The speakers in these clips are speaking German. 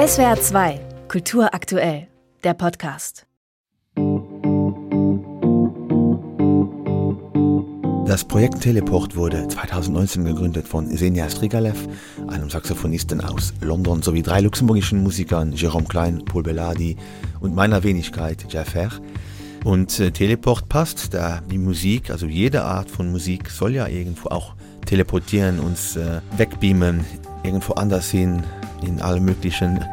SWR 2, Kultur aktuell, der Podcast. Das Projekt Teleport wurde 2019 gegründet von Senja Strigalev, einem Saxophonisten aus London, sowie drei luxemburgischen Musikern, Jerome Klein, Paul Belladi und meiner Wenigkeit, Jeff Herr. Und äh, Teleport passt, da die Musik, also jede Art von Musik, soll ja irgendwo auch teleportieren, uns äh, wegbeamen, irgendwo anders hin, in allen möglichen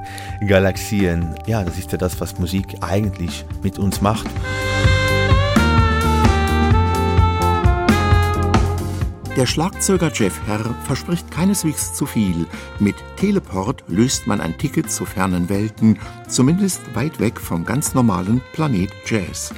Galaxien. Ja, das ist ja das, was Musik eigentlich mit uns macht. Der Schlagzeuger Jeff Herr verspricht keineswegs zu viel. Mit Teleport löst man ein Ticket zu fernen Welten, zumindest weit weg vom ganz normalen Planet Jazz.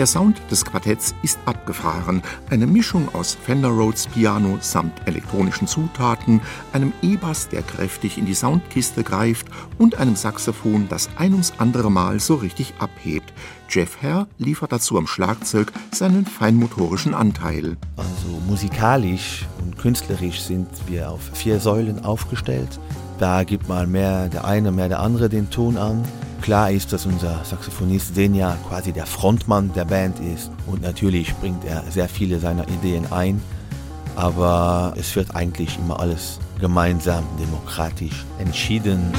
Der Sound des Quartetts ist abgefahren. Eine Mischung aus Fender Rhodes Piano samt elektronischen Zutaten, einem E-Bass, der kräftig in die Soundkiste greift und einem Saxophon, das ein ums andere Mal so richtig abhebt. Jeff Herr liefert dazu am Schlagzeug seinen feinmotorischen Anteil. Also musikalisch und künstlerisch sind wir auf vier Säulen aufgestellt. Da gibt mal mehr der eine, mehr der andere den Ton an. Klar ist, dass unser Saxophonist Senja quasi der Frontmann der Band ist und natürlich bringt er sehr viele seiner Ideen ein, aber es wird eigentlich immer alles gemeinsam demokratisch entschieden.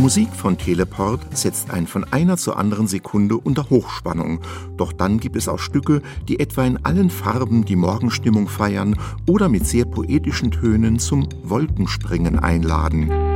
Musik von Teleport setzt ein von einer zur anderen Sekunde unter Hochspannung. Doch dann gibt es auch Stücke, die etwa in allen Farben die Morgenstimmung feiern oder mit sehr poetischen Tönen zum Wolkenspringen einladen.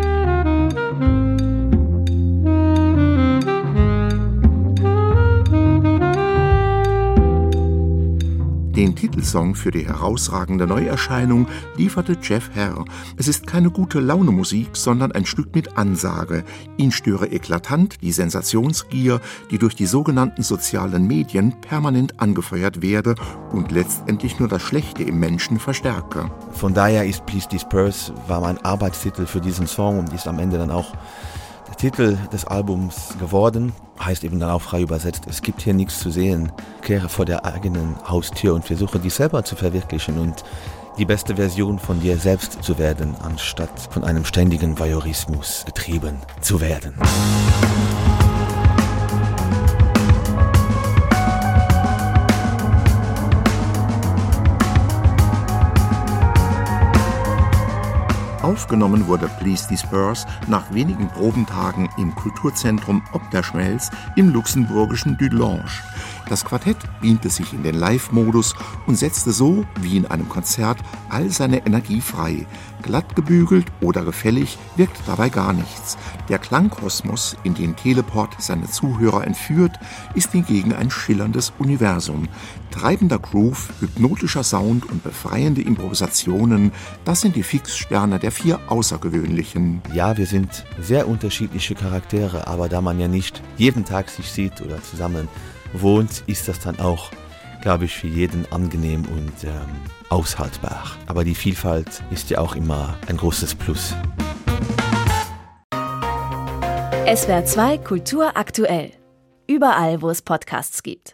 Den Titelsong für die herausragende Neuerscheinung lieferte Jeff Herr. Es ist keine gute Laune Musik, sondern ein Stück mit Ansage. Ihn störe eklatant die Sensationsgier, die durch die sogenannten sozialen Medien permanent angefeuert werde und letztendlich nur das Schlechte im Menschen verstärke. Von daher ist Please Disperse war mein Arbeitstitel für diesen Song und ist am Ende dann auch der Titel des Albums geworden heißt eben dann auch frei übersetzt, es gibt hier nichts zu sehen. Kehre vor der eigenen Haustür und versuche dich selber zu verwirklichen und die beste Version von dir selbst zu werden, anstatt von einem ständigen Voyeurismus getrieben zu werden. Musik Aufgenommen wurde Please Disperse nach wenigen Probentagen im Kulturzentrum Ob der Schmelz im luxemburgischen Dulange. Das Quartett beamte sich in den Live-Modus und setzte so, wie in einem Konzert, all seine Energie frei. Glatt gebügelt oder gefällig wirkt dabei gar nichts. Der Klangkosmos, in den Teleport seine Zuhörer entführt, ist hingegen ein schillerndes Universum. Treibender Groove, hypnotischer Sound und befreiende Improvisationen, das sind die Fixsterne der vier Außergewöhnlichen. Ja, wir sind sehr unterschiedliche Charaktere, aber da man ja nicht jeden Tag sich sieht oder zusammen wohnt, ist das dann auch, glaube ich, für jeden angenehm und ähm, aushaltbar. Aber die Vielfalt ist ja auch immer ein großes Plus. SWR 2 Kultur aktuell. Überall, wo es Podcasts gibt.